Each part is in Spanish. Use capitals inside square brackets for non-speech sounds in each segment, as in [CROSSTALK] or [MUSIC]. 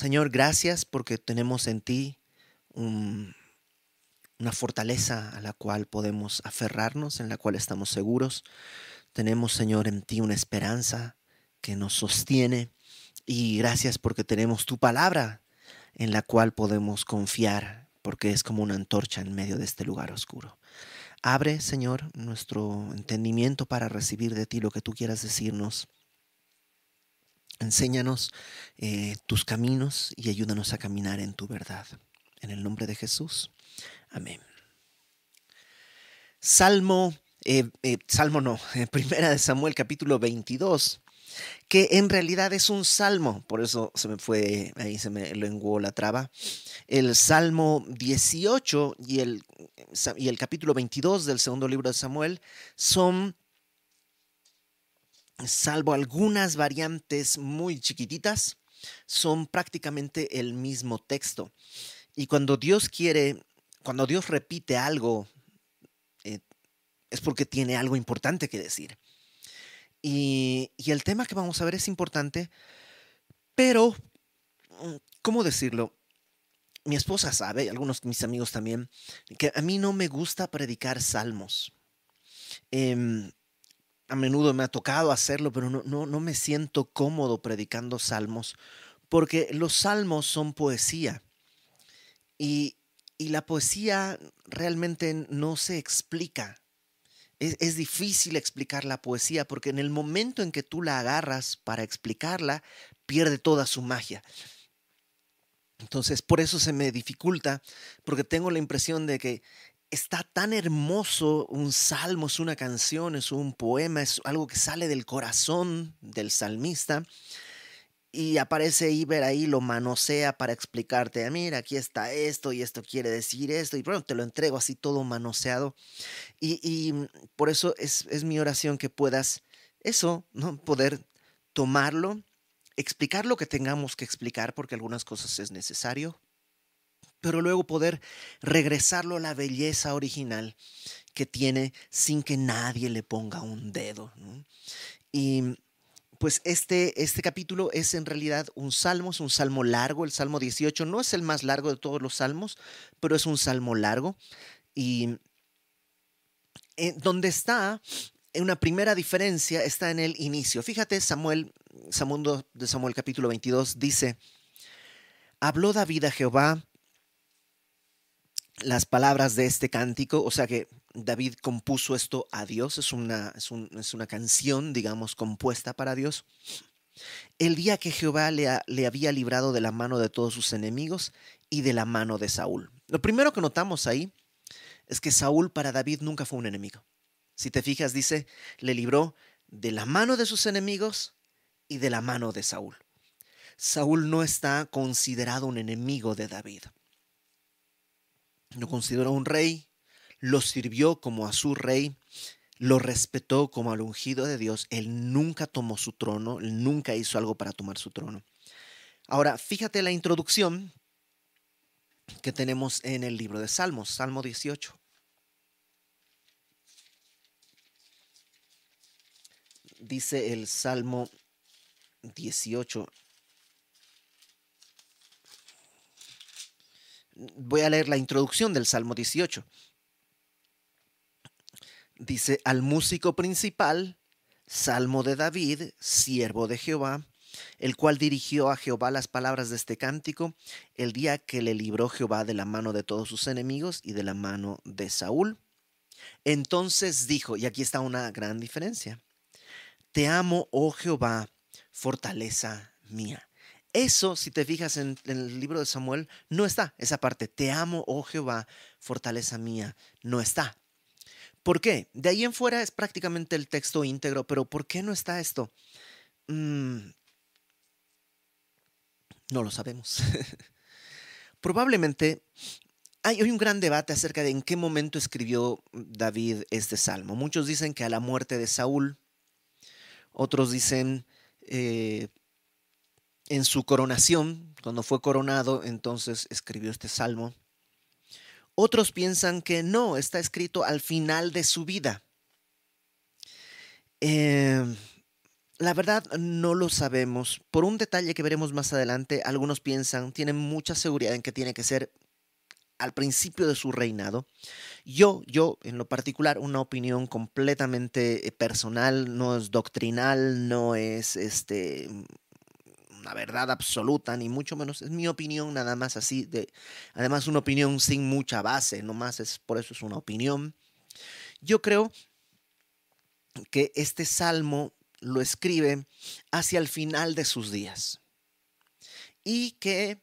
Señor, gracias porque tenemos en ti una fortaleza a la cual podemos aferrarnos, en la cual estamos seguros. Tenemos, Señor, en ti una esperanza que nos sostiene. Y gracias porque tenemos tu palabra en la cual podemos confiar, porque es como una antorcha en medio de este lugar oscuro. Abre, Señor, nuestro entendimiento para recibir de ti lo que tú quieras decirnos. Enséñanos eh, tus caminos y ayúdanos a caminar en tu verdad. En el nombre de Jesús. Amén. Salmo, eh, eh, Salmo no, Primera de Samuel capítulo 22 que en realidad es un salmo, por eso se me fue, ahí se me lenguó la traba. El Salmo 18 y el, y el capítulo 22 del segundo libro de Samuel son, salvo algunas variantes muy chiquititas, son prácticamente el mismo texto. Y cuando Dios quiere, cuando Dios repite algo, eh, es porque tiene algo importante que decir. Y, el tema que vamos a ver es importante, pero, mm, ¿cómo decirlo? Mi esposa sabe, algunos de mis amigos también, que a mí no me gusta predicar salmos. Em, a menudo me ha tocado hacerlo, pero no, no, no me siento cómodo predicando salmos, porque los salmos son poesía. Y, y la poesía realmente no se explica es, difícil explicar la poesía porque en el momento en que tú la agarras para explicarla, pierde toda su magia. Entonces, por eso se me dificulta, porque tengo la impresión de que está tan hermoso un salmo, es una canción, es un poema, es algo que sale del corazón del salmista, y aparece Iber ahí, lo manosea para explicarte, ah, mira, aquí está esto y esto quiere decir esto, y bueno, te lo entrego así todo manoseado. Y, mm, por eso es, es, mi oración que puedas eso, ¿no? Poder tomarlo, explicar lo que tengamos que explicar, porque algunas cosas es necesario, pero luego poder regresarlo a la belleza original que tiene sin que nadie le ponga un dedo. Y pues este, este capítulo es en realidad un salmo, es un salmo largo, el Salmo 18 no es el más largo de todos los salmos, pero es un salmo largo. Y eh, donde está, una primera diferencia está en el inicio. Fíjate, Samuel, Samuel de Samuel capítulo 22 dice, habló David a Jehová las palabras de este cántico, o sea que David compuso esto a Dios, es una, es, una canción, digamos, compuesta para Dios. El día que Jehová le, le había librado de la mano de todos sus enemigos y de la mano de Saúl. Lo primero que notamos ahí es que Saúl para David nunca fue un enemigo. Si te fijas, dice, le libró de la mano de sus enemigos y de la mano de Saúl. Saúl no está considerado un enemigo de David. No consideró un rey, lo sirvió como a su rey, lo respetó como al ungido de Dios. Él nunca tomó su trono, él nunca hizo algo para tomar su trono. Ahora, fíjate la introducción que tenemos en el libro de Salmos, Salmo 18. Dice el Salmo 18. Voy a leer la introducción del Salmo 18 dice al músico principal, Salmo de David, siervo de Jehová, el cual dirigió a Jehová las palabras de este cántico el día que le libró Jehová de la mano de todos sus enemigos y de la mano de Saúl. Entonces dijo, y aquí está una gran diferencia, Te amo, oh Jehová, fortaleza mía. Eso, si te fijas en, el libro de Samuel, no está esa parte. Te amo, oh Jehová, fortaleza mía. No está. ¿Por qué? De ahí en fuera es prácticamente el texto íntegro, pero ¿por qué no está esto? Mm, no lo sabemos. [LAUGHS] Probablemente hay, un gran debate acerca de en qué momento escribió David este salmo. Muchos dicen que a la muerte de Saúl, otros dicen eh, en su coronación, cuando fue coronado, entonces escribió este salmo. Otros piensan que no, está escrito al final de su vida. Em, La verdad no lo sabemos. Por un detalle que veremos más adelante, algunos piensan, tienen mucha seguridad en que tiene que ser al principio de su reinado. Yo, yo, en lo particular, una opinión completamente eh, personal, no es doctrinal, no es este una verdad absoluta, ni mucho menos. Es mi opinión nada más así de. Además, una opinión sin mucha base, nomás es por eso es una opinión. Yo creo que este salmo lo escribe hacia el final de sus días. Y que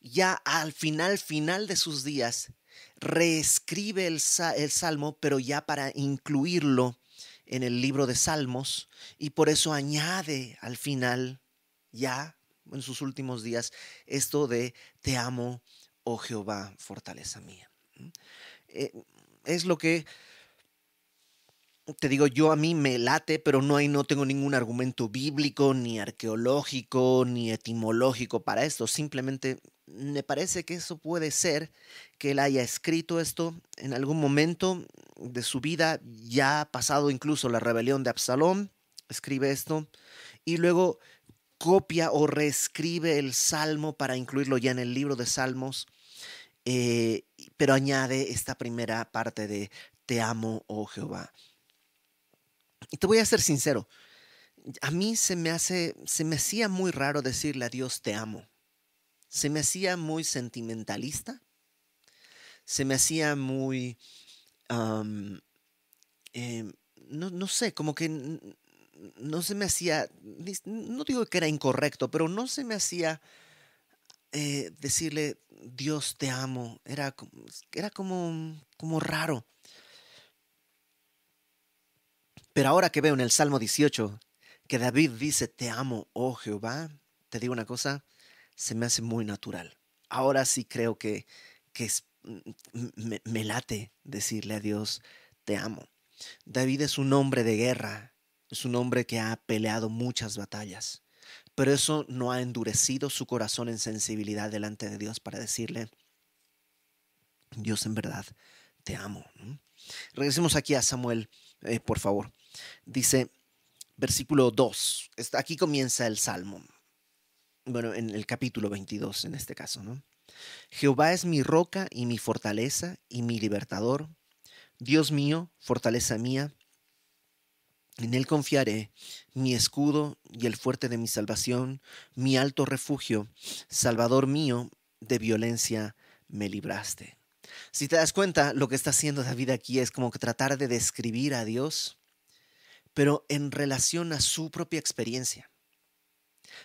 ya al final, final de sus días, reescribe el, el, salmo, pero ya para incluirlo en el libro de Salmos, y por eso añade al final, ya en sus últimos días, esto de Te amo, oh Jehová, fortaleza mía. Eh, es lo que te digo, yo a mí me late, pero no hay, no tengo ningún argumento bíblico, ni arqueológico, ni etimológico para esto. Simplemente me parece que eso puede ser que él haya escrito esto en algún momento de su vida, ya ha pasado incluso la rebelión de Absalón, escribe esto, y luego copia o reescribe el salmo para incluirlo ya en el libro de salmos, eh, pero añade esta primera parte de Te amo, oh Jehová. Y te voy a ser sincero, a mí se me hace, se me hacía muy raro decirle a Dios te amo. Se me hacía muy sentimentalista. Se me hacía muy, em, no, no, sé, como que no se me hacía, no digo que era incorrecto, pero no se me hacía eh, decirle Dios te amo. Era, era como, como raro. Pero ahora que veo en el Salmo 18 que David dice, te amo, oh Jehová, te digo una cosa, se me hace muy natural. Ahora sí creo que, que me, me late decirle a Dios, te amo. David es un hombre de guerra, es un hombre que ha peleado muchas batallas, pero eso no ha endurecido su corazón en sensibilidad delante de Dios para decirle, Dios en verdad, te amo. Regresemos aquí a Samuel, eh, por favor. Dice, versículo 2, aquí comienza el Salmo. Bueno, en el capítulo 22 en este caso, ¿no? Jehová es mi roca y mi fortaleza y mi libertador. Dios mío, fortaleza mía. En él confiaré, mi escudo y el fuerte de mi salvación, mi alto refugio, Salvador mío, de violencia me libraste. Si te das cuenta, lo que está haciendo David aquí es como que tratar de describir a Dios pero en relación a su propia experiencia.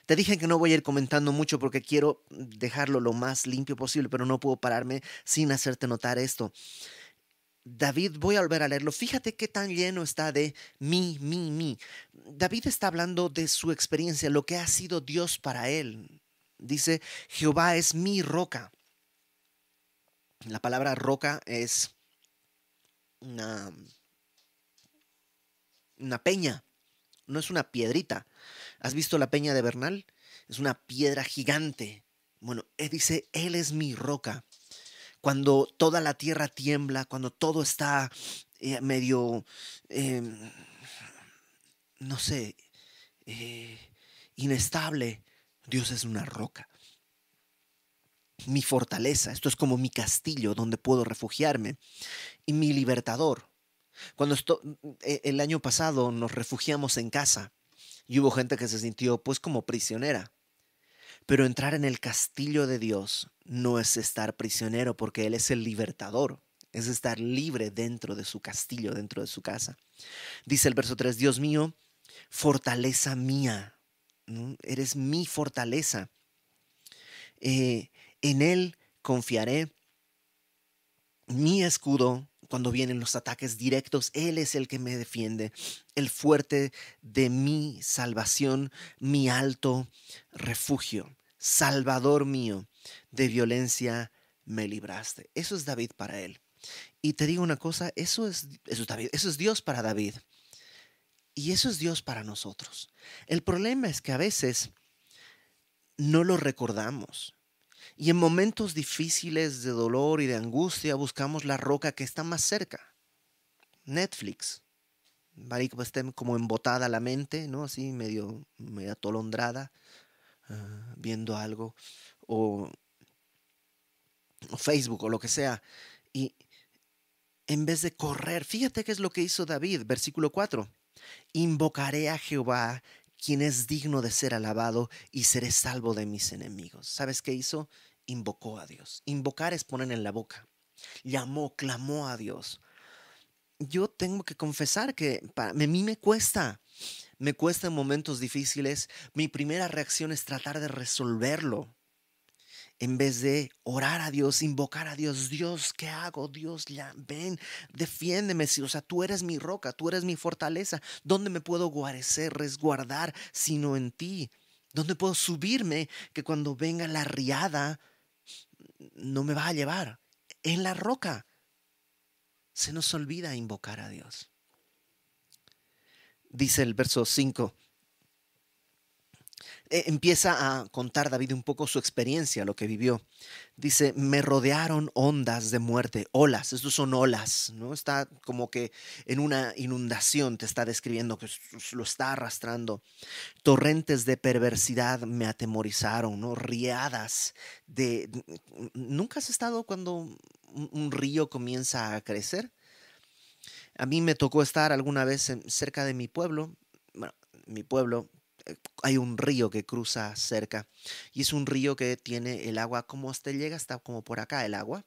Te dije que no voy a ir comentando mucho porque quiero dejarlo lo más limpio posible, pero no puedo pararme sin hacerte notar esto. David, voy a volver a leerlo. Fíjate qué tan lleno está de mí, mí, mí. David está hablando de su experiencia, lo que ha sido Dios para él. Dice, Jehová es mi roca. La palabra roca es una una peña, no es una piedrita. ¿Has visto la peña de Bernal? Es una piedra gigante. Bueno, él dice, Él es mi roca. Cuando toda la tierra tiembla, cuando todo está eh, medio, em, no sé, eh, inestable, Dios es una roca. Mi fortaleza, esto es como mi castillo donde puedo refugiarme. Y mi libertador, cuando e, el año pasado nos refugiamos en casa y hubo gente que se sintió pues como prisionera. Pero entrar en el castillo de Dios no es estar prisionero porque Él es el libertador, es estar libre dentro de su castillo, dentro de su casa. Dice el verso 3, Dios mío, fortaleza mía, eres mi fortaleza. Eh, en Él confiaré, mi escudo cuando vienen los ataques directos, Él es el que me defiende, el fuerte de mi salvación, mi alto refugio, Salvador mío, de violencia me libraste. Eso es David para él. Y te digo una cosa, eso es, eso es David, eso es Dios para David. Y eso es Dios para nosotros. El problema es que a veces no lo recordamos. Y en momentos difíciles de dolor y de angustia buscamos la roca que está más cerca. Netflix. pues esté como embotada la mente, ¿no? Así medio, medio atolondrada, ah, viendo algo, o, o Facebook o lo que sea. Y en vez de correr, fíjate qué es lo que hizo David, versículo 4. Invocaré a Jehová, quien es digno de ser alabado, y seré salvo de mis enemigos. ¿Sabes qué hizo? Invocó a Dios. Invocar es poner en la boca. Llamó, clamó a Dios yo tengo que confesar que para, a mí me cuesta, me cuesta en momentos difíciles. Mi primera reacción es tratar de resolverlo. En vez de orar a Dios, invocar a Dios, Dios, ¿qué hago? Dios, ya, ven, defiéndeme. O sea, tú eres mi roca, tú eres mi fortaleza. ¿Dónde me puedo guarecer, resguardar, sino en ti? ¿Dónde puedo subirme que cuando venga la riada no me va a llevar? En la roca se nos olvida invocar a Dios. Dice el verso 5. E, empieza a contar David un poco su experiencia, lo que vivió. Dice, me rodearon ondas de muerte, olas, estos son olas, ¿no? Está como que en una inundación te está describiendo que lo está arrastrando. Torrentes de perversidad me atemorizaron, ¿no? Riadas de... ¿Nunca has estado cuando un, río comienza a crecer. A mí me tocó estar alguna vez cerca de mi pueblo. Bueno, mi pueblo eh, hay un río que cruza cerca y es un río que tiene el agua como hasta llega está como por acá el agua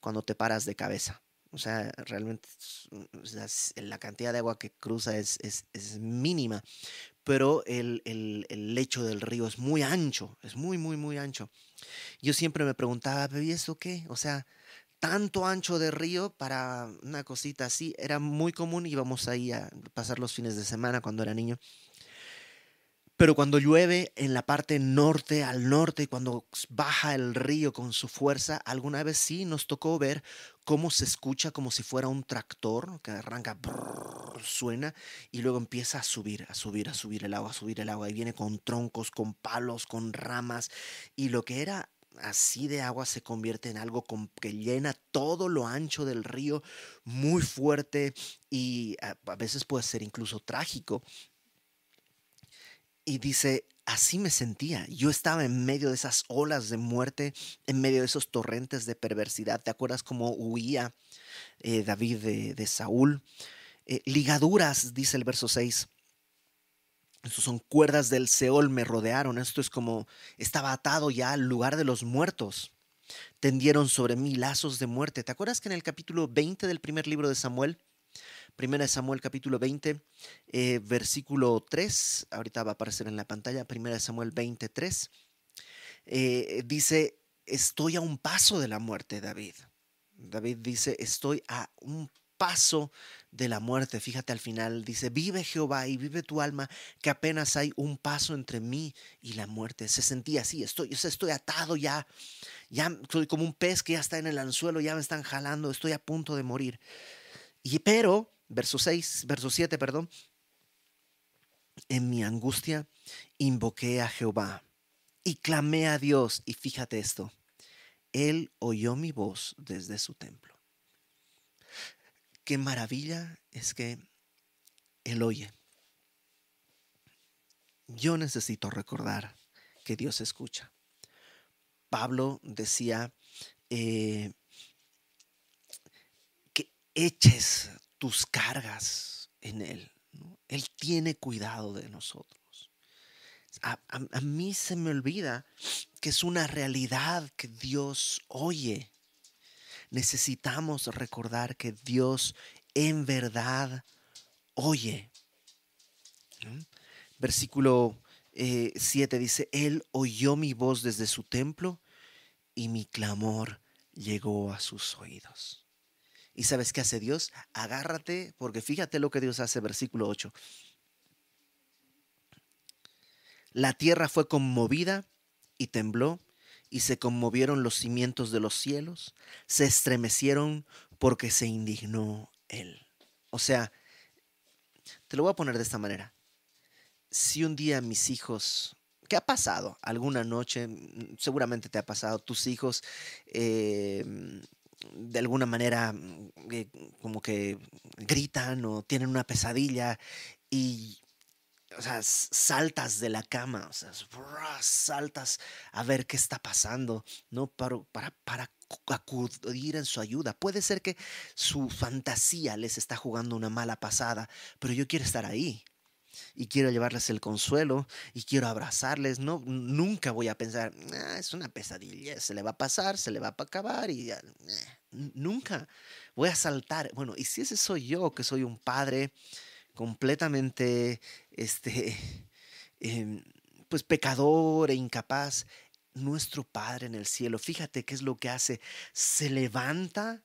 cuando te paras de cabeza. O sea, realmente la cantidad de agua que cruza es, es, mínima, pero el, el, el, lecho del río es muy ancho, es muy, muy, muy ancho. Yo siempre me preguntaba, ¿y eso qué? O sea, tanto ancho de río para una cosita así. Era muy común, íbamos ahí a pasar los fines de semana cuando era niño. Pero cuando llueve en la parte norte, al norte, cuando baja el río con su fuerza, alguna vez sí nos tocó ver cómo se escucha como si fuera un tractor que arranca, suena y luego empieza a subir, a subir, a subir el agua, a subir el agua y viene con troncos, con palos, con ramas y lo que era así de agua se convierte en algo que llena todo lo ancho del río, muy fuerte y a, veces puede ser incluso trágico. Y dice, así me sentía. Yo estaba en medio de esas olas de muerte, en medio de esos torrentes de perversidad. ¿Te acuerdas cómo huía eh, David de, Saúl? Eh, ligaduras, dice el verso 6 estos son cuerdas del Seol me rodearon. Esto es como estaba atado ya al lugar de los muertos. Tendieron sobre mí lazos de muerte. ¿Te acuerdas que en el capítulo 20 del primer libro de Samuel, primera de Samuel capítulo 20, eh, versículo 3, ahorita va a aparecer en la pantalla, primera de Samuel 23, eh, dice, estoy a un paso de la muerte, David. David dice, estoy a un paso de la muerte. Fíjate al final, dice, vive Jehová y vive tu alma, que apenas hay un paso entre mí y la muerte. Se sentía así, estoy, estoy atado ya, ya soy como un pez que ya está en el anzuelo, ya me están jalando, estoy a punto de morir. Y pero, verso 6, verso 7, perdón, en mi angustia invoqué a Jehová y clamé a Dios, y fíjate esto, Él oyó mi voz desde su templo qué maravilla es que Él oye. Yo necesito recordar que Dios escucha. Pablo decía eh, que eches tus cargas en Él. Él tiene cuidado de nosotros. a, mí se me olvida que es una realidad que Dios oye necesitamos recordar que Dios en verdad oye. Versículo 7 eh, dice, Él oyó mi voz desde su templo y mi clamor llegó a sus oídos. ¿Y sabes qué hace Dios? Agárrate, porque fíjate lo que Dios hace, versículo 8. La tierra fue conmovida y tembló, y se conmovieron los cimientos de los cielos, se estremecieron porque se indignó él. O sea, te lo voy a poner de esta manera. Si un día mis hijos, ¿qué ha pasado? Alguna noche, mm, seguramente te ha pasado, tus hijos em, de alguna manera mm, eh, como que gritan o tienen una pesadilla y o sea, saltas de la cama, o sea, saltas a ver qué está pasando, ¿no? Para, para, para acudir en su ayuda. Puede ser que su fantasía les está jugando una mala pasada, pero yo quiero estar ahí y quiero llevarles el consuelo y quiero abrazarles. No, nunca voy a pensar, ah, es una pesadilla, se le va a pasar, se le va a acabar y eh, nunca voy a saltar. Bueno, y si ese soy yo, que soy un padre completamente, este, em, pues pecador e incapaz, nuestro Padre en el cielo, fíjate qué es lo que hace, se levanta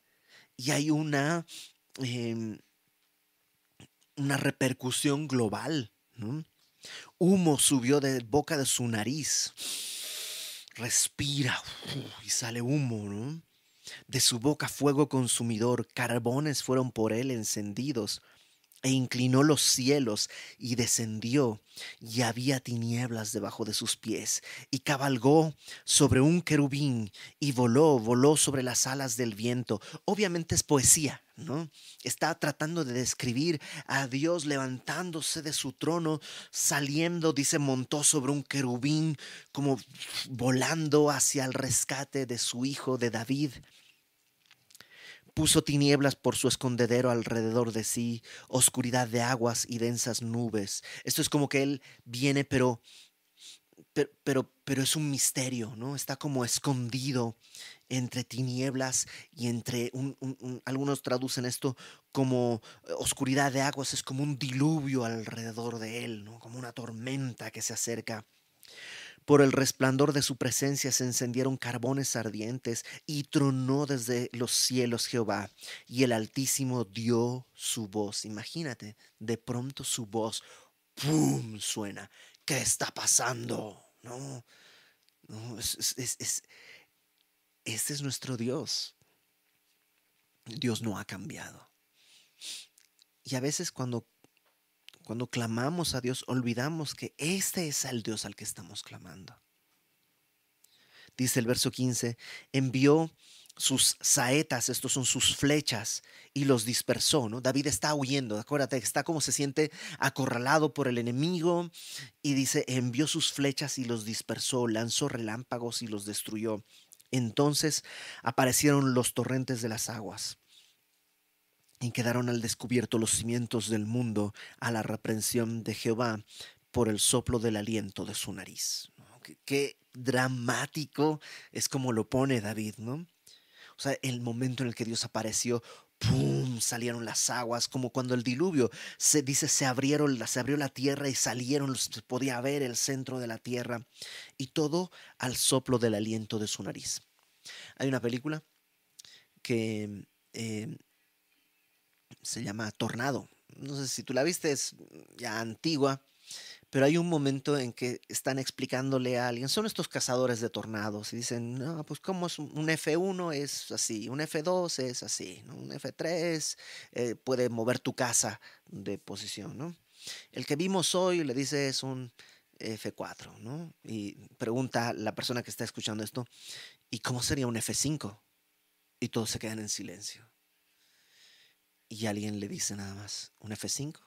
y hay una, em, una repercusión global. Humo subió de boca de su nariz, respira y sale humo. De su boca fuego consumidor, carbones fueron por él encendidos e inclinó los cielos y descendió, y había tinieblas debajo de sus pies, y cabalgó sobre un querubín, y voló, voló sobre las alas del viento. Obviamente es poesía, ¿no? Está tratando de describir a Dios levantándose de su trono, saliendo, dice, montó sobre un querubín, como volando hacia el rescate de su hijo, de David. Puso tinieblas por su escondedero alrededor de sí, oscuridad de aguas y densas nubes. Esto es como que Él viene, pero, pero, pero, es un misterio, ¿no? Está como escondido entre tinieblas y entre, algunos traducen esto como eh, oscuridad de aguas, es como un diluvio alrededor de Él, ¿no? Como una tormenta que se acerca. Por el resplandor de su presencia se encendieron carbones ardientes y tronó desde los cielos Jehová. Y el Altísimo dio su voz. Imagínate, de pronto su voz, ¡pum! suena. ¿Qué está pasando? No, no, es, es, este es nuestro Dios. Dios no ha cambiado. Y a veces cuando cuando clamamos a Dios, olvidamos que este es el Dios al que estamos clamando. Dice el verso 15, envió sus saetas, estos son sus flechas, y los dispersó, ¿no? David está huyendo, acuérdate, está como se siente acorralado por el enemigo, y dice, envió sus flechas y los dispersó, lanzó relámpagos y los destruyó. Entonces aparecieron los torrentes de las aguas y quedaron al descubierto los cimientos del mundo a la reprensión de Jehová por el soplo del aliento de su nariz. Qué, dramático es como lo pone David, ¿no? O sea, el momento en el que Dios apareció, ¡pum! salieron las aguas, como cuando el diluvio se dice se abrieron, se abrió la tierra y salieron, se podía ver el centro de la tierra y todo al soplo del aliento de su nariz. Hay una película que eh, se llama Tornado. No sé si tú la viste, es ya antigua, pero hay un momento en que están explicándole a alguien, son estos cazadores de tornados, y dicen, no, pues es un F1 es así, un F2 es así, un F3 eh, puede mover tu casa de posición, ¿no? El que vimos hoy le dice es un F4, ¿no? Y pregunta la persona que está escuchando esto, ¿y cómo sería un F5? Y todos se quedan en silencio y alguien le dice nada más, un F5,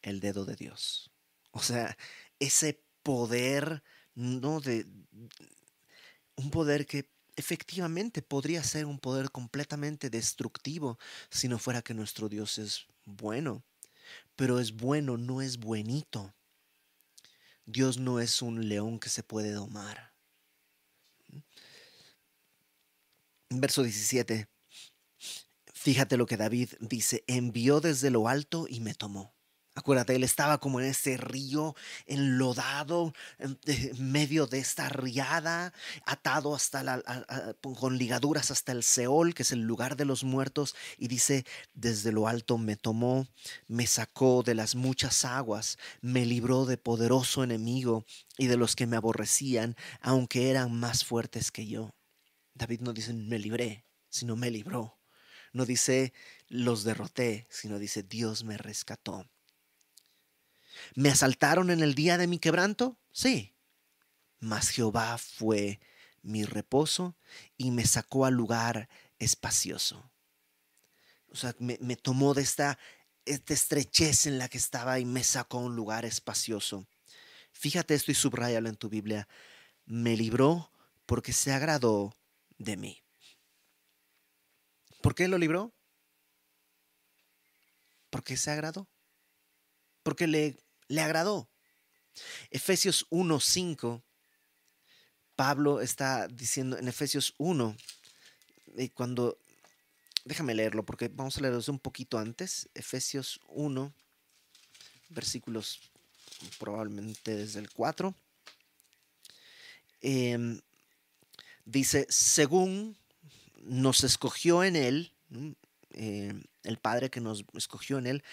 el dedo de Dios. O sea, ese poder, no de un poder que efectivamente podría ser un poder completamente destructivo si no fuera que nuestro Dios es bueno. Pero es bueno, no es buenito. Dios no es un león que se puede domar. Verso 17. Fíjate lo que David dice, envió desde lo alto y me tomó. Acuérdate, él estaba como en ese río enlodado, en medio de esta riada, atado hasta la, con ligaduras hasta el Seol, que es el lugar de los muertos, y dice, desde lo alto me tomó, me sacó de las muchas aguas, me libró de poderoso enemigo y de los que me aborrecían, aunque eran más fuertes que yo. David no dice, me libré, sino me libró. No dice los derroté, sino dice Dios me rescató. ¿Me asaltaron en el día de mi quebranto? Sí. Mas Jehová fue mi reposo y me sacó al lugar espacioso. O sea, me, tomó de esta, estrechez en la que estaba y me sacó a un lugar espacioso. Fíjate esto y subrayalo en tu Biblia. Me libró porque se agradó de mí. ¿Por qué lo libró? Porque se agradó. Porque le, le agradó. Efesios 1.5, Pablo está diciendo en Efesios 1, y cuando, déjame leerlo porque vamos a leerlo un poquito antes, Efesios 1, versículos probablemente desde el 4. Em, dice, según nos escogió en él, em, el Padre que nos escogió en él,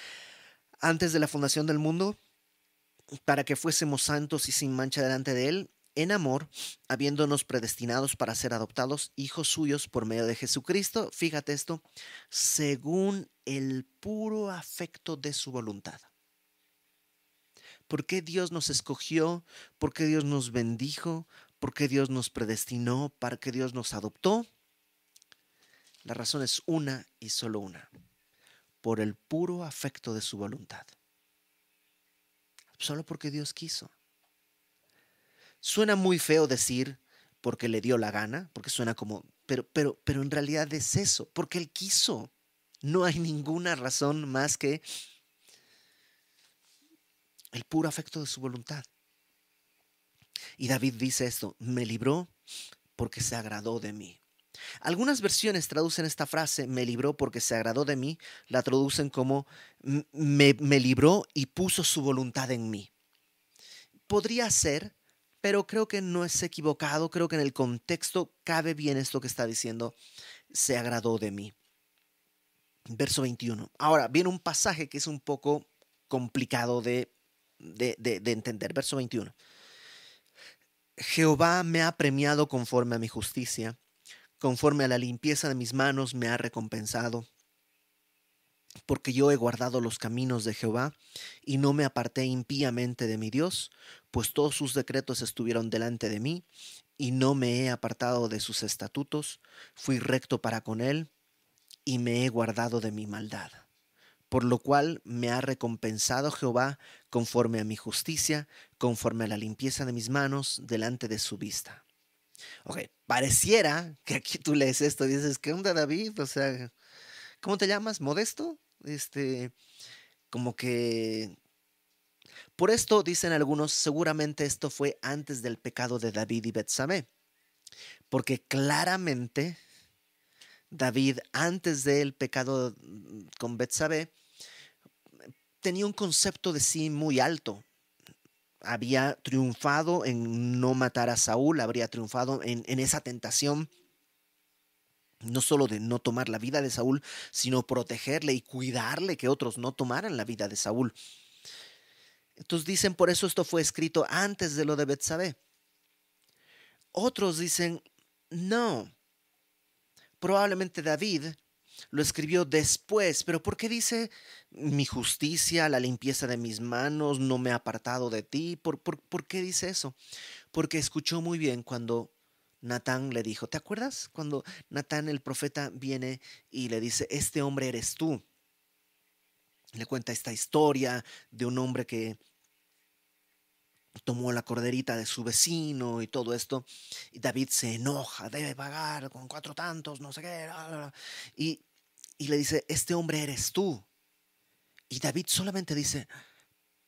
antes de la fundación del mundo, para que fuésemos santos y sin mancha delante de él, en amor, habiéndonos predestinados para ser adoptados hijos suyos por medio de Jesucristo, fíjate esto, según el puro afecto de su voluntad. ¿Por qué Dios nos escogió? ¿Por qué Dios nos bendijo? ¿Por qué Dios nos predestinó? ¿Para qué Dios nos adoptó? La razón es una y solo una. Por el puro afecto de su voluntad. Solo porque Dios quiso. Suena muy feo decir porque le dio la gana, porque suena como, pero, pero, pero en realidad es eso, porque Él quiso. No hay ninguna razón más que el puro afecto de su voluntad. Y David dice esto, me libró porque se agradó de mí. Algunas versiones traducen esta frase, me libró porque se agradó de mí, la traducen como me, me libró y puso su voluntad en mí. Podría ser, pero creo que no es equivocado, creo que en el contexto cabe bien esto que está diciendo, se agradó de mí. Verso 21. Ahora, viene un pasaje que es un poco complicado de de, entender. Verso 21. Jehová me ha premiado conforme a mi justicia, conforme a la limpieza de mis manos me ha recompensado. Porque yo he guardado los caminos de Jehová y no me aparté impíamente de mi Dios, pues todos sus decretos estuvieron delante de mí y no me he apartado de sus estatutos, fui recto para con él y me he guardado de mi maldad por lo cual me ha recompensado Jehová conforme a mi justicia, conforme a la limpieza de mis manos delante de su vista. Ok, pareciera que aquí tú lees esto y dices, ¿qué onda David? O sea, ¿cómo te llamas? ¿Modesto? Este, como que... Por esto dicen algunos, seguramente esto fue antes del pecado de David y Betsabé, porque claramente David, antes del pecado con Betsabé, tenía un concepto de sí muy alto. Había triunfado en no matar a Saúl, habría triunfado en, esa tentación no solo de no tomar la vida de Saúl, sino protegerle y cuidarle que otros no tomaran la vida de Saúl. Entonces dicen, por eso esto fue escrito antes de lo de Betsabé. Otros dicen, no. Probablemente David lo escribió después, pero ¿por qué dice mi justicia, la limpieza de mis manos, no me ha apartado de ti? ¿Por, por, qué dice eso? Porque escuchó muy bien cuando Natán le dijo, ¿te acuerdas? Cuando Natán el profeta viene y le dice, este hombre eres tú. Le cuenta esta historia de un hombre que tomó la corderita de su vecino y todo esto. Y David se enoja, debe pagar con cuatro tantos, no sé qué. Y, y le dice, este hombre eres tú. Y David solamente dice,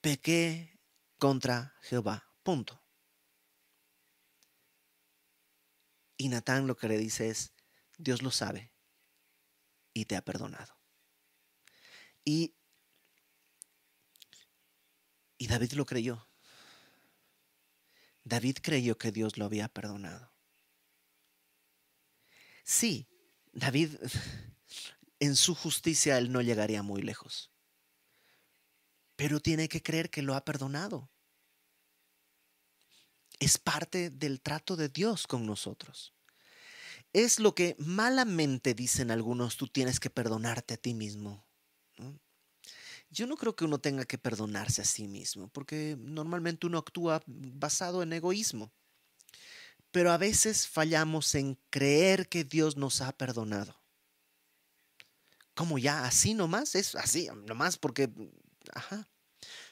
pequé contra Jehová. Punto. Y Natán lo que le dice es, Dios lo sabe y te ha perdonado. Y, y David lo creyó. David creyó que Dios lo había perdonado. Sí, David, en su justicia él no llegaría muy lejos, pero tiene que creer que lo ha perdonado. Es parte del trato de Dios con nosotros. Es lo que malamente dicen algunos, tú tienes que perdonarte a ti mismo. Yo no creo que uno tenga que perdonarse a sí mismo, porque normalmente uno actúa basado en egoísmo. Pero a veces fallamos en creer que Dios nos ha perdonado. ¿Cómo ya? ¿Así nomás? Es así, nomás porque... Ajá.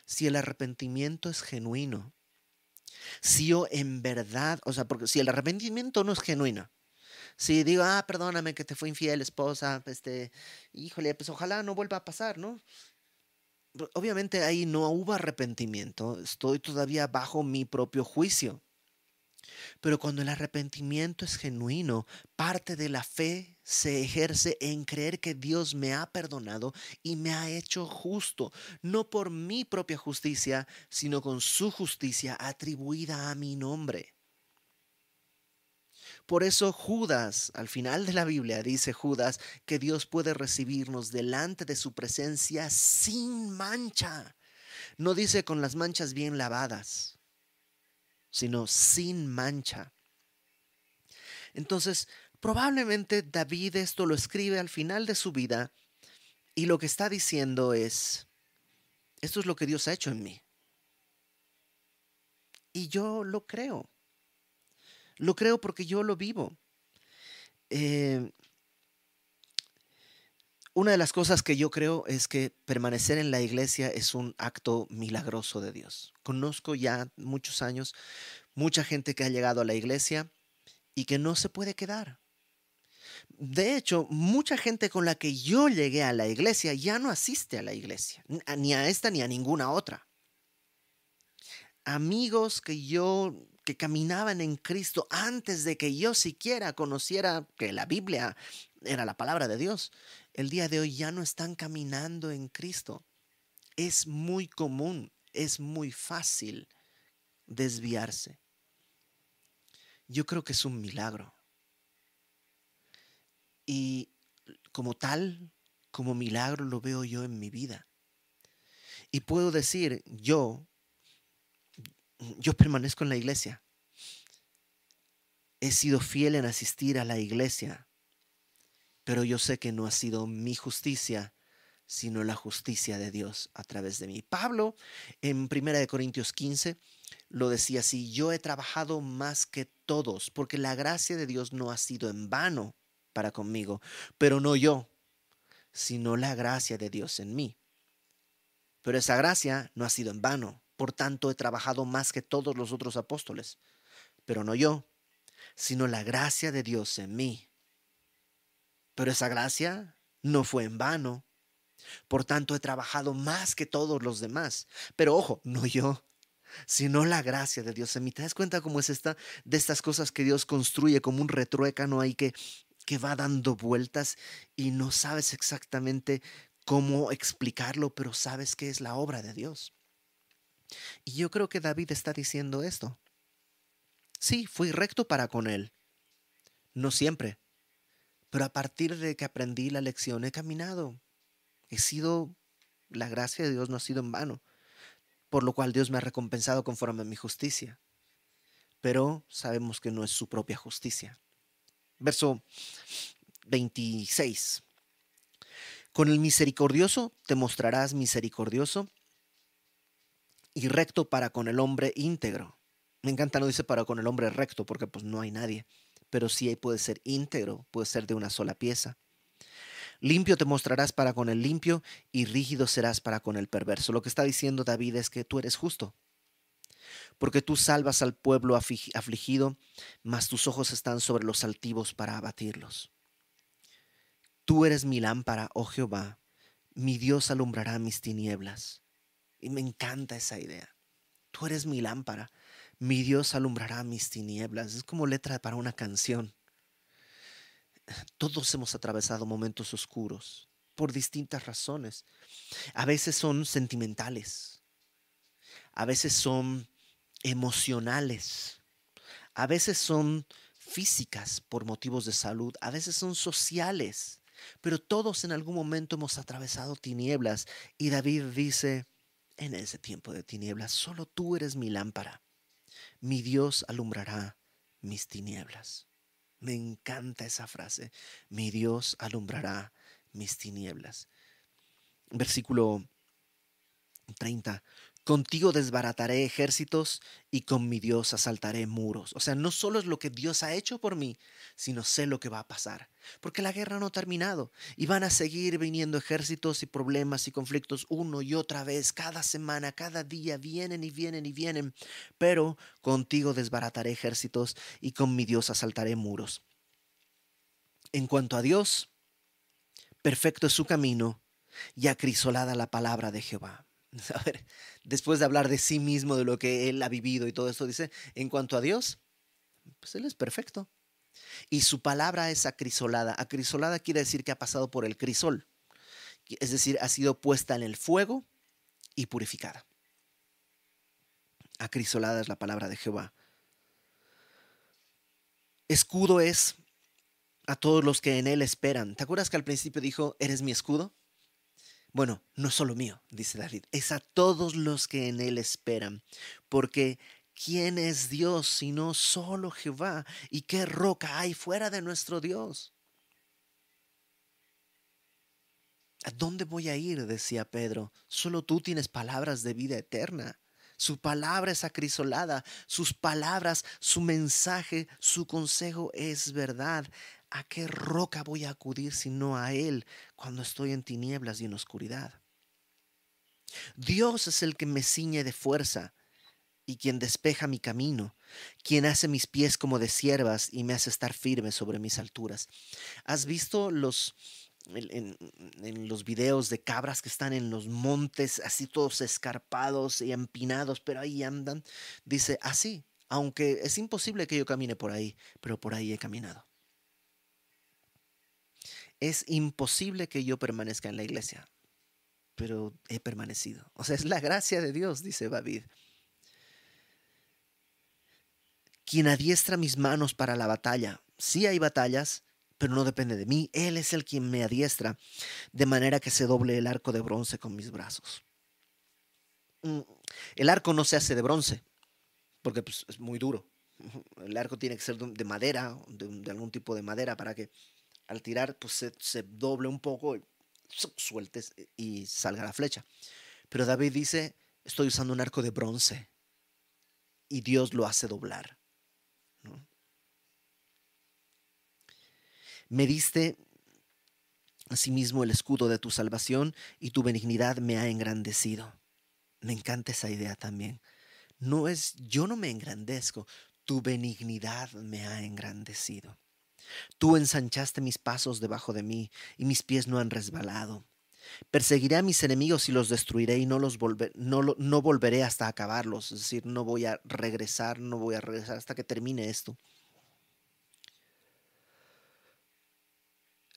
Si el arrepentimiento es genuino, si yo en verdad, o sea, porque si el arrepentimiento no es genuino, si digo, ah, perdóname que te fue infiel, esposa, este, híjole, pues ojalá no vuelva a pasar, ¿no? Obviamente ahí no hubo arrepentimiento, estoy todavía bajo mi propio juicio. Pero cuando el arrepentimiento es genuino, parte de la fe se ejerce en creer que Dios me ha perdonado y me ha hecho justo, no por mi propia justicia, sino con su justicia atribuida a mi nombre. Por eso Judas, al final de la Biblia, dice Judas que Dios puede recibirnos delante de su presencia sin mancha. No dice con las manchas bien lavadas, sino sin mancha. Entonces, probablemente David esto lo escribe al final de su vida y lo que está diciendo es, esto es lo que Dios ha hecho en mí. Y yo lo creo. Lo creo porque yo lo vivo. Eh, una de las cosas que yo creo es que permanecer en la iglesia es un acto milagroso de Dios. Conozco ya muchos años mucha gente que ha llegado a la iglesia y que no se puede quedar. De hecho, mucha gente con la que yo llegué a la iglesia ya no asiste a la iglesia, ni a esta ni a ninguna otra. Amigos que yo que caminaban en Cristo antes de que yo siquiera conociera que la Biblia era la palabra de Dios, el día de hoy ya no están caminando en Cristo. Es muy común, es muy fácil desviarse. Yo creo que es un milagro. Y como tal, como milagro lo veo yo en mi vida. Y puedo decir, yo yo permanezco en la iglesia. He sido fiel en asistir a la iglesia, pero yo sé que no ha sido mi justicia, sino la justicia de Dios a través de mí. Pablo en 1 Corintios 15 lo decía así, yo he trabajado más que todos, porque la gracia de Dios no ha sido en vano para conmigo, pero no yo, sino la gracia de Dios en mí. Pero esa gracia no ha sido en vano, por tanto, he trabajado más que todos los otros apóstoles, pero no yo, sino la gracia de Dios en mí. Pero esa gracia no fue en vano. Por tanto, he trabajado más que todos los demás. Pero ojo, no yo, sino la gracia de Dios en mí. ¿Te das cuenta cómo es esta de estas cosas que Dios construye como un retruécano ahí que, que va dando vueltas y no sabes exactamente cómo explicarlo, pero sabes que es la obra de Dios? Y yo creo que David está diciendo esto. Sí, fui recto para con él. No siempre. Pero a partir de que aprendí la lección he caminado. He sido, la gracia de Dios no ha sido en vano. Por lo cual Dios me ha recompensado conforme a mi justicia. Pero sabemos que no es su propia justicia. Verso 26. Con el misericordioso te mostrarás misericordioso y recto para con el hombre íntegro. Me encanta, no dice para con el hombre recto, porque pues no hay nadie, pero sí puede ser íntegro, puede ser de una sola pieza. Limpio te mostrarás para con el limpio y rígido serás para con el perverso. Lo que está diciendo David es que tú eres justo, porque tú salvas al pueblo afligido, mas tus ojos están sobre los altivos para abatirlos. Tú eres mi lámpara, oh Jehová, mi Dios alumbrará mis tinieblas. Y me encanta esa idea. Tú eres mi lámpara, mi Dios alumbrará mis tinieblas. Es como letra para una canción. Todos hemos atravesado momentos oscuros por distintas razones. A veces son sentimentales, a veces son emocionales, a veces son físicas por motivos de salud, a veces son sociales, pero todos en algún momento hemos atravesado tinieblas y David dice, en ese tiempo de tinieblas, solo tú eres mi lámpara. Mi Dios alumbrará mis tinieblas. Me encanta esa frase. Mi Dios alumbrará mis tinieblas. Versículo 30. Contigo desbarataré ejércitos y con mi Dios asaltaré muros. O sea, no solo es lo que Dios ha hecho por mí, sino sé lo que va a pasar. Porque la guerra no ha terminado y van a seguir viniendo ejércitos y problemas y conflictos uno y otra vez, cada semana, cada día, vienen y vienen y vienen. Pero contigo desbarataré ejércitos y con mi Dios asaltaré muros. En cuanto a Dios, perfecto es su camino y acrisolada la palabra de Jehová. [LAUGHS] A ver, después de hablar de sí mismo, de lo que él ha vivido y todo esto, dice, en cuanto a Dios, pues él es perfecto. Y su palabra es acrisolada. Acrisolada quiere decir que ha pasado por el crisol. Es decir, ha sido puesta en el fuego y purificada. Acrisolada es la palabra de Jehová. Escudo es a todos los que en él esperan. ¿Te acuerdas que al principio dijo, eres mi escudo? Bueno, no solo mío, dice David, es a todos los que en Él esperan, porque ¿quién es Dios sino solo Jehová? ¿Y qué roca hay fuera de nuestro Dios? ¿A dónde voy a ir? decía Pedro. Solo tú tienes palabras de vida eterna. Su palabra es acrisolada, sus palabras, su mensaje, su consejo es verdad. ¿A qué roca voy a acudir sino a Él cuando estoy en tinieblas y en oscuridad? Dios es el que me ciñe de fuerza y quien despeja mi camino, quien hace mis pies como de siervas y me hace estar firme sobre mis alturas. ¿Has visto los en, en, los videos de cabras que están en los montes, así todos escarpados y empinados, pero ahí andan? Dice, así, aunque es imposible que yo camine por ahí, pero por ahí he caminado es imposible que yo permanezca en la iglesia, pero he permanecido. O sea, es la gracia de Dios, dice David. Quien adiestra mis manos para la batalla. Sí hay batallas, pero no depende de mí. Él es el quien me adiestra, de manera que se doble el arco de bronce con mis brazos. Mm, el arco no se hace de bronce, porque pues, es muy duro. [LAUGHS] El arco tiene que ser de madera, de algún tipo de madera, para que al tirar, pues se, doble un poco, sueltes y salga la flecha. Pero David dice, estoy usando un arco de bronce y Dios lo hace doblar. Me diste asimismo el escudo de tu salvación y tu benignidad me ha engrandecido. Me encanta esa idea también. No es, yo no me engrandezco, tu benignidad me ha engrandecido. Tú ensanchaste mis pasos debajo de mí, y mis pies no han resbalado. Perseguiré a mis enemigos y los destruiré y no los no, no volveré hasta acabarlos. Es decir, no voy a regresar, no voy a regresar hasta que termine esto.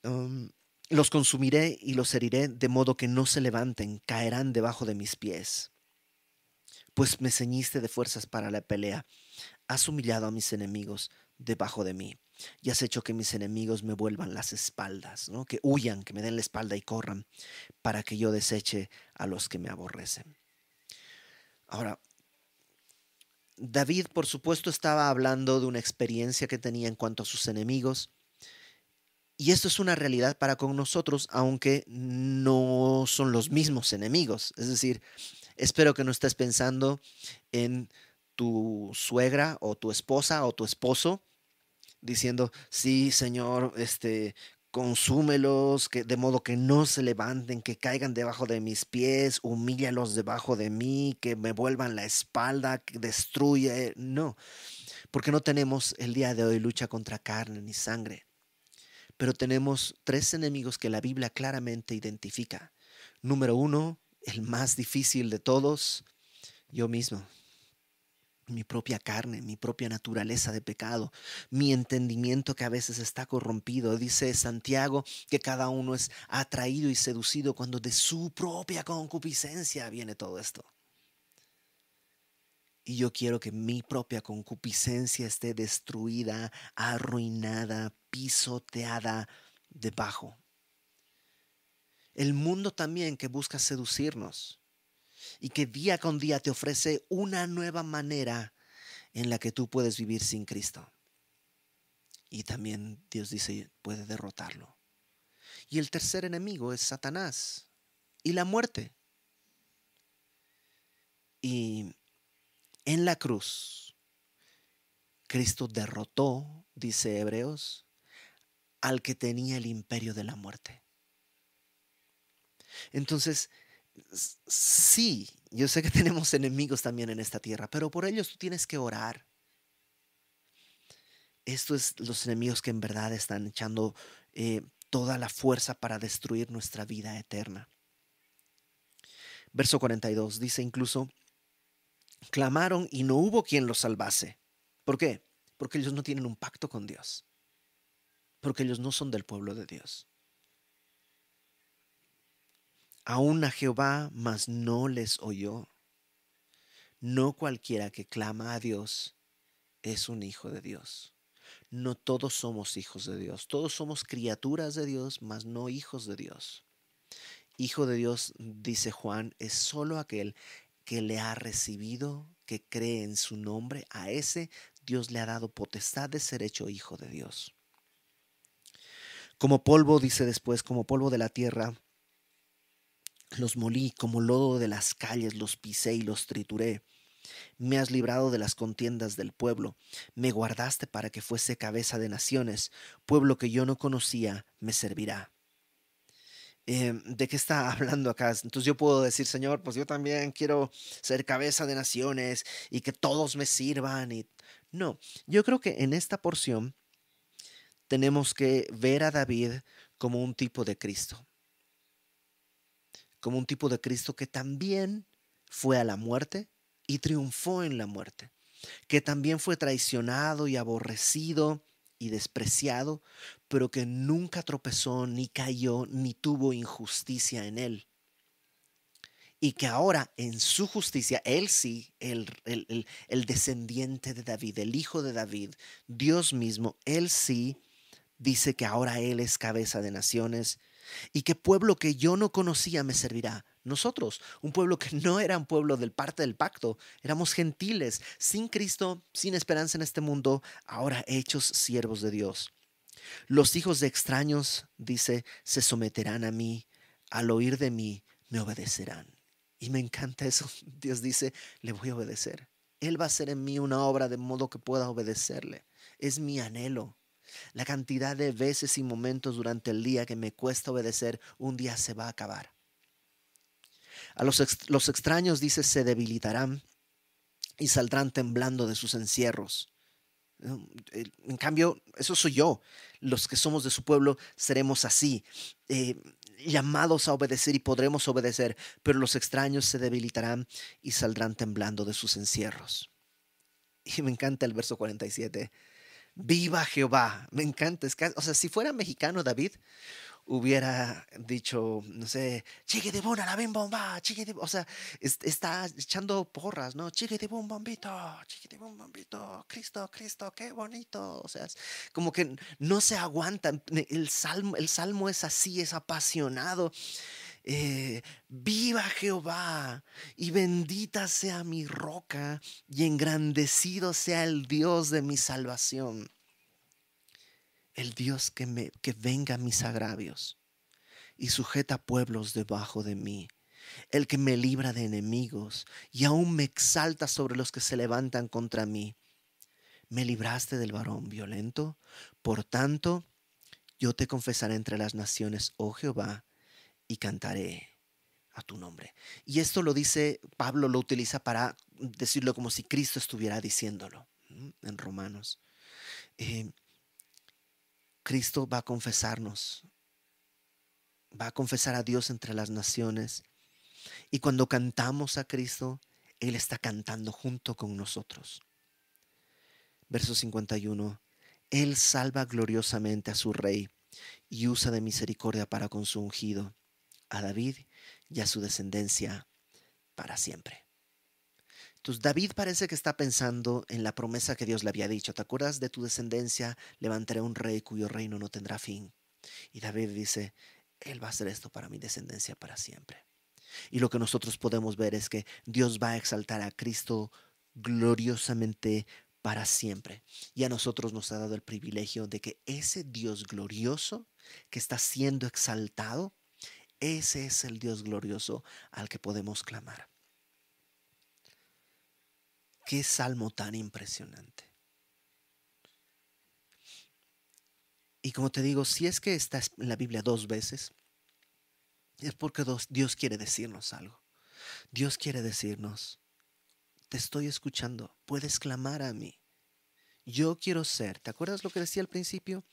Um, los consumiré y los heriré de modo que no se levanten, caerán debajo de mis pies. Pues me ceñiste de fuerzas para la pelea, has humillado a mis enemigos debajo de mí y has hecho que mis enemigos me vuelvan las espaldas, ¿no? que huyan, que me den la espalda y corran, para que yo deseche a los que me aborrecen. Ahora, David, por supuesto, estaba hablando de una experiencia que tenía en cuanto a sus enemigos, y esto es una realidad para con nosotros, aunque no son los mismos enemigos. Es decir, espero que no estés pensando en tu suegra o tu esposa o tu esposo diciendo, sí, Señor, este, consúmelos, que, de modo que no se levanten, que caigan debajo de mis pies, humíllalos debajo de mí, que me vuelvan la espalda, que destruye. No, porque no tenemos el día de hoy lucha contra carne ni sangre. Pero tenemos tres enemigos que la Biblia claramente identifica. Número uno, el más difícil de todos, yo mismo mi propia carne, mi propia naturaleza de pecado, mi entendimiento que a veces está corrompido. Dice Santiago que cada uno es atraído y seducido cuando de su propia concupiscencia viene todo esto. Y yo quiero que mi propia concupiscencia esté destruida, arruinada, pisoteada debajo. El mundo también que busca seducirnos y que día con día te ofrece una nueva manera en la que tú puedes vivir sin Cristo. Y también Dios dice, puede derrotarlo. Y el tercer enemigo es Satanás y la muerte. Y en la cruz, Cristo derrotó, dice Hebreos, al que tenía el imperio de la muerte. Entonces, sí, yo sé que [LAUGHS] tenemos enemigos también en esta tierra, pero por ellos tú tienes que orar. Estos es los enemigos que en verdad están echando eh, toda la fuerza para destruir nuestra vida eterna. Verso 42 dice incluso, clamaron y no hubo quien los salvase. ¿Por qué? Porque ellos no tienen un pacto con Dios. Porque ellos no son del pueblo de Dios. Aún a Jehová, mas no les oyó. No cualquiera que clama a Dios es un hijo de Dios. No todos somos hijos de Dios. Todos somos criaturas de Dios, mas no hijos de Dios. Hijo de Dios, dice Juan, es solo aquel que le ha recibido, que cree en su nombre. A ese Dios le ha dado potestad de ser hecho hijo de Dios. Como polvo, dice después, como polvo de la tierra, los molí como lodo de las calles, los pisé y los trituré. Me has librado de las contiendas del pueblo, me guardaste para que fuese cabeza de naciones, pueblo que yo no conocía me servirá. Em, ¿De qué está [LAUGHS] hablando acá? Entonces yo puedo decir, Señor, pues yo también quiero ser cabeza de naciones y que todos me sirvan. Y... No, yo creo que en esta porción tenemos que ver a David como un tipo de Cristo como un tipo de Cristo que también fue a la muerte y triunfó en la muerte, que también fue traicionado y aborrecido y despreciado, pero que nunca tropezó, ni cayó, ni tuvo injusticia en él. Y que ahora en su justicia, él sí, el, el, descendiente de David, el hijo de David, Dios mismo, él sí dice que ahora él es cabeza de naciones y que pueblo que yo no conocía me servirá. Nosotros, un pueblo que no era un pueblo del parte del pacto, éramos gentiles, sin Cristo, sin esperanza en este mundo, ahora hechos siervos de Dios. Los hijos de extraños, dice, se someterán a mí, al oír de mí, me obedecerán. Y me encanta eso. [LAUGHS] Dios dice, le voy a obedecer. Él va a hacer en mí una obra de modo que pueda obedecerle. Es mi anhelo. La cantidad de veces y momentos durante el día que me cuesta obedecer, un día se va a acabar. A los, los extraños, dice, se debilitarán y saldrán temblando de sus encierros. En cambio, eso soy yo. Los que somos de su pueblo seremos así, eh, llamados a obedecer y podremos obedecer, pero los extraños se debilitarán y saldrán temblando de sus encierros. Y me encanta el verso 47. Viva Jehová. Me encanta. o sea, si fuera mexicano David, hubiera dicho, no sé, chique de bona la bim bomba, chique de, o sea, está echando porras, ¿no? Chique de bum bombito, chique de bum bombito, Cristo, Cristo, qué bonito. O sea, es como que no se aguanta. El salmo, el salmo es así, es apasionado. Eh, viva Jehová y bendita sea mi roca y engrandecido sea el Dios de mi salvación. El Dios que, me, que venga mis agravios y sujeta pueblos debajo de mí. El que me libra de enemigos y aún me exalta sobre los que se levantan contra mí. Me libraste del varón violento, por tanto, yo te confesaré entre las naciones, oh Jehová, y cantaré a tu nombre. Y esto lo dice, Pablo lo utiliza para decirlo como si Cristo estuviera diciéndolo en Romanos. Eh, Cristo va a confesarnos, va a confesar a Dios entre las naciones. Y cuando cantamos a Cristo, Él está cantando junto con nosotros. Verso 51. Él salva gloriosamente a su rey y usa de misericordia para con su ungido a David y a su descendencia para siempre. Entonces David parece que está pensando en la promesa que Dios le había dicho. ¿Te acuerdas de tu descendencia? Levantaré un rey cuyo reino no tendrá fin. Y David dice, Él va a hacer esto para mi descendencia para siempre. Y lo que nosotros podemos ver es que Dios va a exaltar a Cristo gloriosamente para siempre. Y a nosotros nos ha dado el privilegio de que ese Dios glorioso que está siendo exaltado ese es el Dios glorioso al que podemos clamar. Qué salmo tan impresionante. Y como te digo, si es que está en la Biblia dos veces, es porque Dios quiere decirnos algo. Dios quiere decirnos, te estoy escuchando, puedes clamar a mí. Yo quiero ser, ¿te acuerdas lo que decía al principio?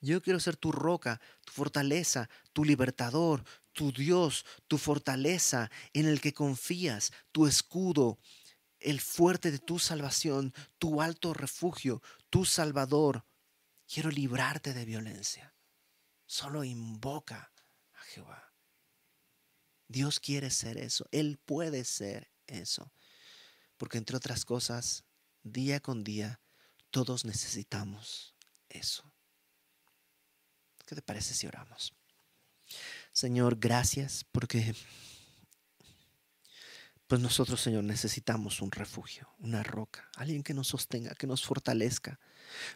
Yo quiero ser tu roca, tu fortaleza, tu libertador, tu Dios, tu fortaleza en el que confías, tu escudo, el fuerte de tu salvación, tu alto refugio, tu salvador. Quiero librarte de violencia. Solo invoca a Jehová. Dios quiere ser eso. Él puede ser eso. Porque entre otras cosas, día con día, todos necesitamos eso. ¿Qué te parece si oramos? Señor, gracias porque pues nosotros, Señor, necesitamos un refugio, una roca, alguien que nos sostenga, que nos fortalezca.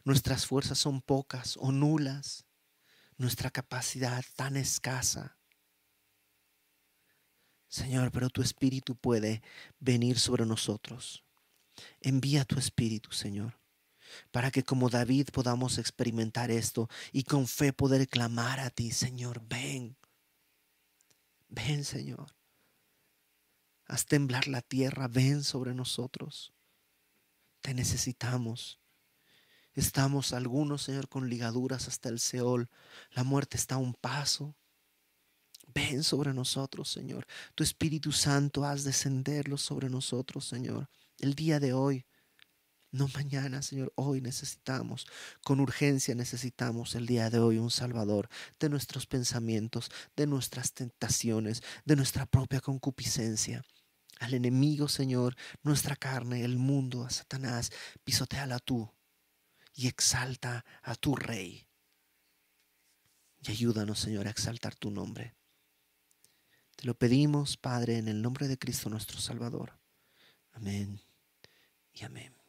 Nuestras fuerzas son pocas o nulas, nuestra capacidad tan escasa. Señor, pero tu espíritu puede venir sobre nosotros. Envía tu espíritu, Señor, para que como David podamos experimentar esto y con fe poder clamar a ti, Señor, ven. Ven, Señor. Haz temblar la tierra, ven sobre nosotros. Te necesitamos. Estamos algunos, Señor, con ligaduras hasta el Seol. La muerte está a un paso. Ven sobre nosotros, Señor. Tu Espíritu Santo haz descenderlo sobre nosotros, Señor. El día de hoy, no mañana, Señor, hoy necesitamos, con urgencia necesitamos el día de hoy un Salvador de nuestros pensamientos, de nuestras tentaciones, de nuestra propia concupiscencia. Al enemigo, Señor, nuestra carne, el mundo, a Satanás, pisoteala tú y exalta a tu Rey. Y ayúdanos, Señor, a exaltar tu nombre. Te lo pedimos, Padre, en el nombre de Cristo nuestro Salvador. Amén y amén.